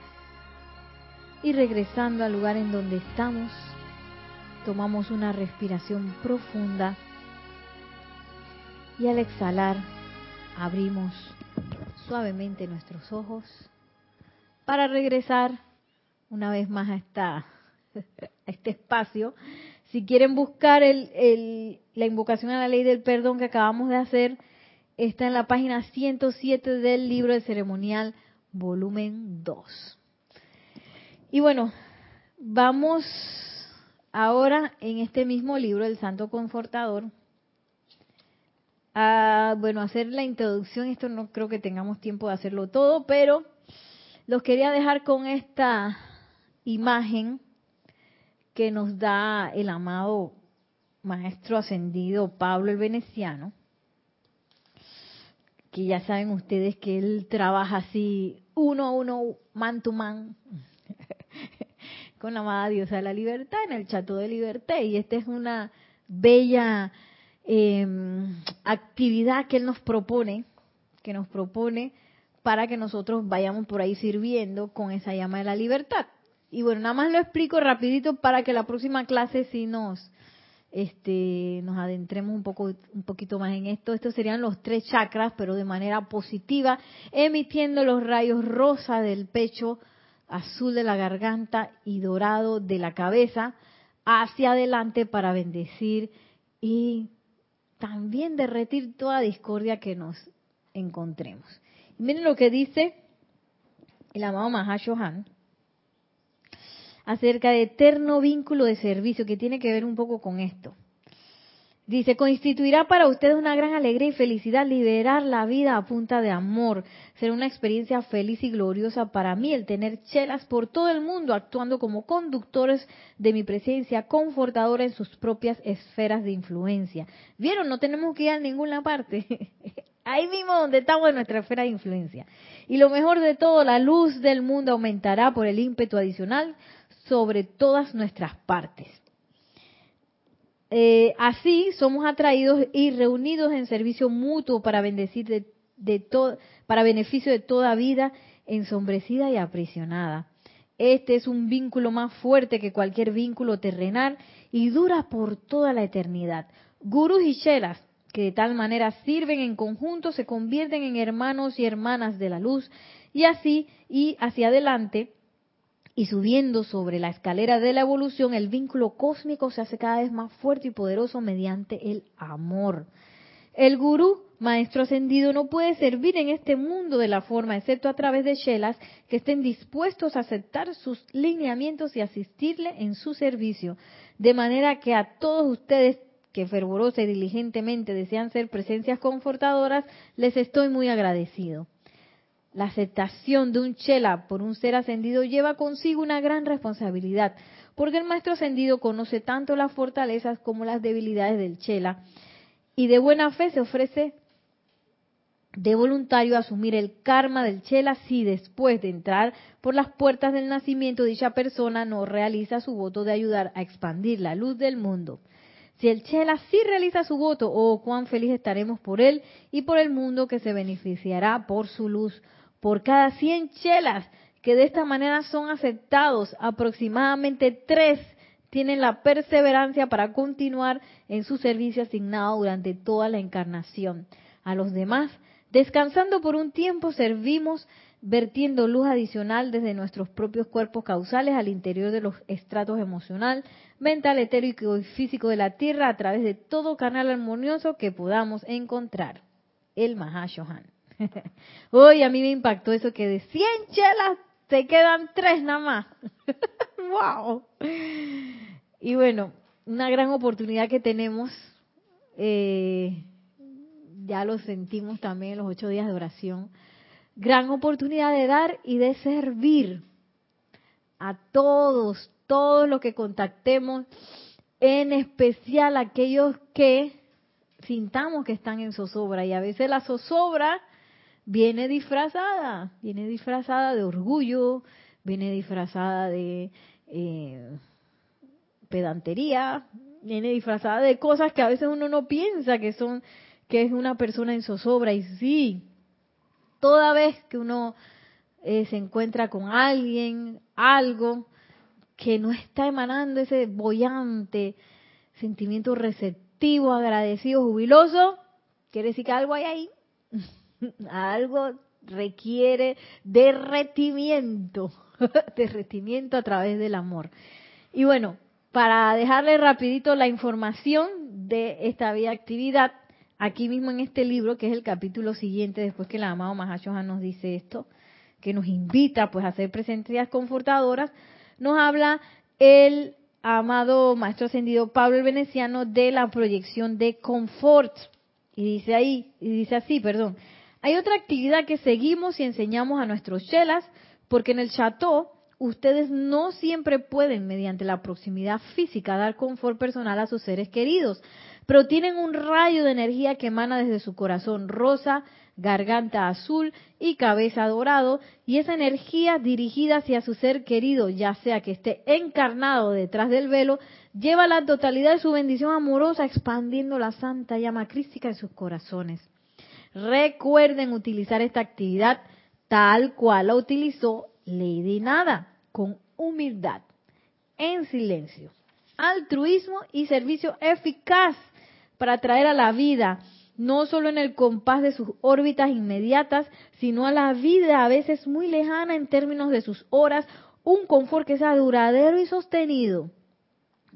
Y regresando al lugar en donde estamos, tomamos una respiración profunda y al exhalar, abrimos suavemente nuestros ojos para regresar una vez más a, esta, (laughs) a este espacio. Si quieren buscar la invocación a la ley del perdón que acabamos de hacer, está en la página 107 del libro de ceremonial, volumen 2. Y bueno, vamos ahora en este mismo libro, el Santo Confortador, bueno, hacer la introducción. Esto no creo que tengamos tiempo de hacerlo todo, pero los quería dejar con esta imagen que nos da el amado maestro ascendido Pablo el Veneciano, que ya saben ustedes que él trabaja así uno a uno, man to man, (laughs) con la amada diosa de la libertad en el chato de libertad. Y esta es una bella Em, actividad que Él nos propone, que nos propone para que nosotros vayamos por ahí sirviendo con esa llama de la libertad. Y bueno, nada más lo explico rapidito para que la próxima clase sí nos, este, nos adentremos un poco, un poquito más en esto. Estos serían los tres chakras, pero de manera positiva, emitiendo los rayos rosa del pecho, azul de la garganta y dorado de la cabeza hacia adelante para bendecir y también derretir toda discordia que nos encontremos. miren lo que dice el amado Mahashohan acerca de eterno vínculo de servicio, que tiene que ver un poco con esto. Dice, constituirá para ustedes una gran alegría y felicidad liberar la vida a punta de amor. Será una experiencia feliz y gloriosa para mí el tener chelas por todo el mundo actuando como conductores de mi presencia confortadora en sus propias esferas de influencia. ¿Vieron? No tenemos que ir a ninguna parte. (laughs) Ahí mismo donde estamos en nuestra esfera de influencia. Y lo mejor de todo, la luz del mundo aumentará por el ímpetu adicional sobre todas nuestras partes. Eh, así somos atraídos y reunidos en servicio mutuo para bendecir de de para beneficio de toda vida ensombrecida y aprisionada. Este es un vínculo más fuerte que cualquier vínculo terrenal y dura por toda la eternidad. Gurus y chelas que de tal manera sirven en conjunto se convierten en hermanos y hermanas de la luz y así y hacia adelante y subiendo sobre la escalera de la evolución, el vínculo cósmico se hace cada vez más fuerte y poderoso mediante el amor. El gurú, maestro ascendido, no puede servir en este mundo de la forma, excepto a través de shelas que estén dispuestos a aceptar sus lineamientos y asistirle en su servicio. De manera que a todos ustedes que fervorosa y diligentemente desean ser presencias confortadoras, les estoy muy agradecido. La aceptación de un chela por un ser ascendido lleva consigo una gran responsabilidad, porque el maestro ascendido conoce tanto las fortalezas como las debilidades del chela y de buena fe se ofrece de voluntario asumir el karma del chela si después de entrar por las puertas del nacimiento dicha persona no realiza su voto de ayudar a expandir la luz del mundo. Si el Chela sí realiza su voto, oh, cuán feliz estaremos por él y por el mundo que se beneficiará por su luz por cada 100 chelas que de esta manera son aceptados, aproximadamente tres tienen la perseverancia para continuar en su servicio asignado durante toda la encarnación. A los demás, descansando por un tiempo, servimos vertiendo luz adicional desde nuestros propios cuerpos causales al interior de los estratos emocional, mental, etérico y físico de la Tierra a través de todo canal armonioso que podamos encontrar. El Mahashohan. (laughs) Hoy a mí me impactó eso que de 100 chelas te quedan tres nada más. (laughs) ¡Wow! Y bueno, una gran oportunidad que tenemos, eh, ya lo sentimos también en los ocho días de oración, gran oportunidad de dar y de servir a todos, todos los que contactemos, en especial aquellos que sintamos que están en zozobra. Y a veces la zozobra viene disfrazada, viene disfrazada de orgullo, viene disfrazada de eh, pedantería, viene disfrazada de cosas que a veces uno no piensa que son, que es una persona en zozobra. Y sí, toda vez que uno eh, se encuentra con alguien, algo que no está emanando ese bollante sentimiento receptivo, agradecido, jubiloso, quiere decir que algo hay ahí. Algo requiere derretimiento, (laughs) derretimiento a través del amor. Y bueno, para dejarle rapidito la información de esta vía actividad, aquí mismo en este libro, que es el capítulo siguiente, después que el amado Mahashohan nos dice esto, que nos invita pues a hacer presencias confortadoras, nos habla el amado Maestro Ascendido Pablo el Veneciano de la proyección de confort. Y dice ahí, y dice así, perdón, hay otra actividad que seguimos y enseñamos a nuestros chelas, porque en el chateau ustedes no siempre pueden, mediante la proximidad física, dar confort personal a sus seres queridos, pero tienen un rayo de energía que emana desde su corazón rosa, garganta azul y cabeza dorado, y esa energía dirigida hacia su ser querido, ya sea que esté encarnado detrás del velo, lleva la totalidad de su bendición amorosa expandiendo la santa llama crística en sus corazones. Recuerden utilizar esta actividad tal cual la utilizó Lady Nada, con humildad, en silencio, altruismo y servicio eficaz para traer a la vida, no solo en el compás de sus órbitas inmediatas, sino a la vida a veces muy lejana en términos de sus horas, un confort que sea duradero y sostenido.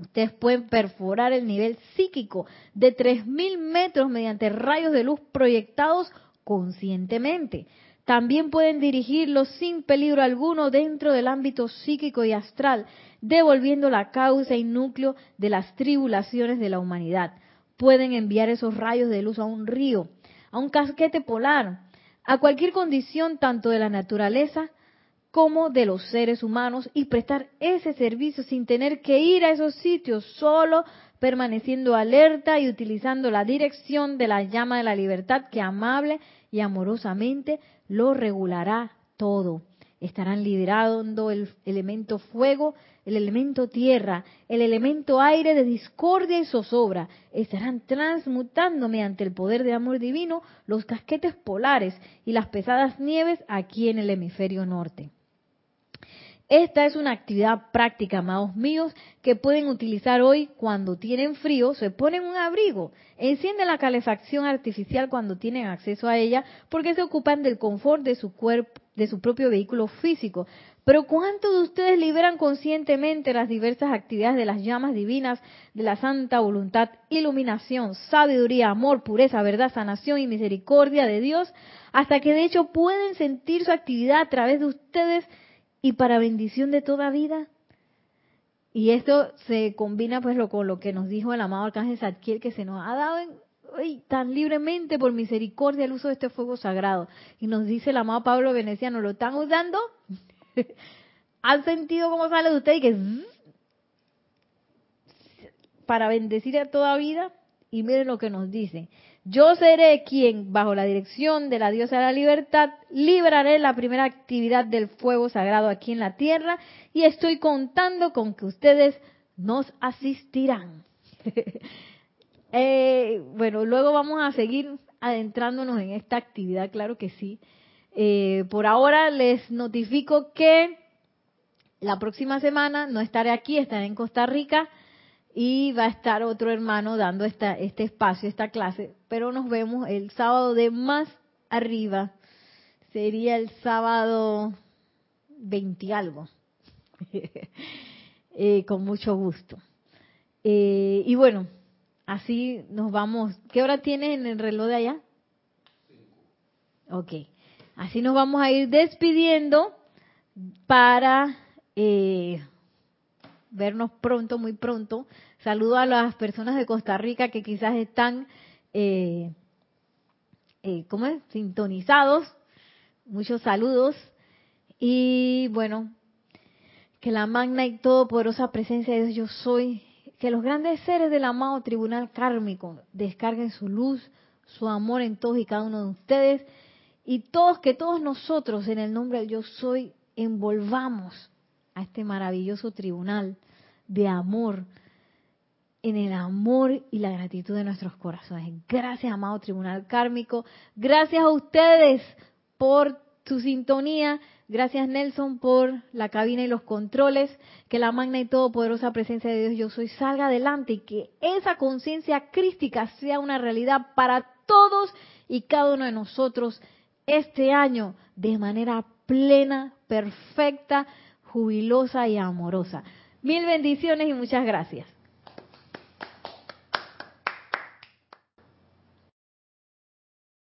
Ustedes pueden perforar el nivel psíquico de 3.000 metros mediante rayos de luz proyectados conscientemente. También pueden dirigirlo sin peligro alguno dentro del ámbito psíquico y astral, devolviendo la causa y núcleo de las tribulaciones de la humanidad. Pueden enviar esos rayos de luz a un río, a un casquete polar, a cualquier condición tanto de la naturaleza como de los seres humanos y prestar ese servicio sin tener que ir a esos sitios, solo permaneciendo alerta y utilizando la dirección de la llama de la libertad que amable y amorosamente lo regulará todo. Estarán liderando el elemento fuego, el elemento tierra, el elemento aire de discordia y zozobra. Estarán transmutando mediante el poder de amor divino los casquetes polares y las pesadas nieves aquí en el hemisferio norte. Esta es una actividad práctica, amados míos, que pueden utilizar hoy cuando tienen frío, se ponen un abrigo, encienden la calefacción artificial cuando tienen acceso a ella, porque se ocupan del confort de su cuerpo, de su propio vehículo físico. Pero ¿cuántos de ustedes liberan conscientemente las diversas actividades de las llamas divinas, de la santa voluntad, iluminación, sabiduría, amor, pureza, verdad, sanación y misericordia de Dios, hasta que de hecho pueden sentir su actividad a través de ustedes y para bendición de toda vida. Y esto se combina pues lo, con lo que nos dijo el amado arcángel Zadkiel que se nos ha dado tan libremente por misericordia el uso de este fuego sagrado. Y nos dice el amado Pablo Veneciano, ¿lo están usando? (laughs) ¿Han sentido cómo sale de usted y que para bendecir a toda vida? Y miren lo que nos dice. Yo seré quien, bajo la dirección de la diosa de la libertad, libraré la primera actividad del fuego sagrado aquí en la tierra y estoy contando con que ustedes nos asistirán. (laughs) eh, bueno, luego vamos a seguir adentrándonos en esta actividad, claro que sí. Eh, por ahora les notifico que la próxima semana no estaré aquí, estaré en Costa Rica y va a estar otro hermano dando esta, este espacio, esta clase, pero nos vemos el sábado de más arriba, sería el sábado 20 algo, (laughs) eh, con mucho gusto. Eh, y bueno, así nos vamos. ¿Qué hora tienes en el reloj de allá? Ok, así nos vamos a ir despidiendo para... Eh, vernos pronto, muy pronto. Saludo a las personas de Costa Rica que quizás están, eh, eh, ¿cómo es? Sintonizados. Muchos saludos. Y bueno, que la magna y todopoderosa presencia de Dios yo soy, que los grandes seres del amado tribunal kármico descarguen su luz, su amor en todos y cada uno de ustedes y todos que todos nosotros en el nombre de yo soy envolvamos a este maravilloso tribunal de amor, en el amor y la gratitud de nuestros corazones. Gracias, amado Tribunal Kármico. Gracias a ustedes por su sintonía. Gracias, Nelson, por la cabina y los controles. Que la magna y todopoderosa presencia de Dios yo soy salga adelante y que esa conciencia crística sea una realidad para todos y cada uno de nosotros este año de manera plena, perfecta, jubilosa y amorosa. Mil bendiciones y muchas gracias.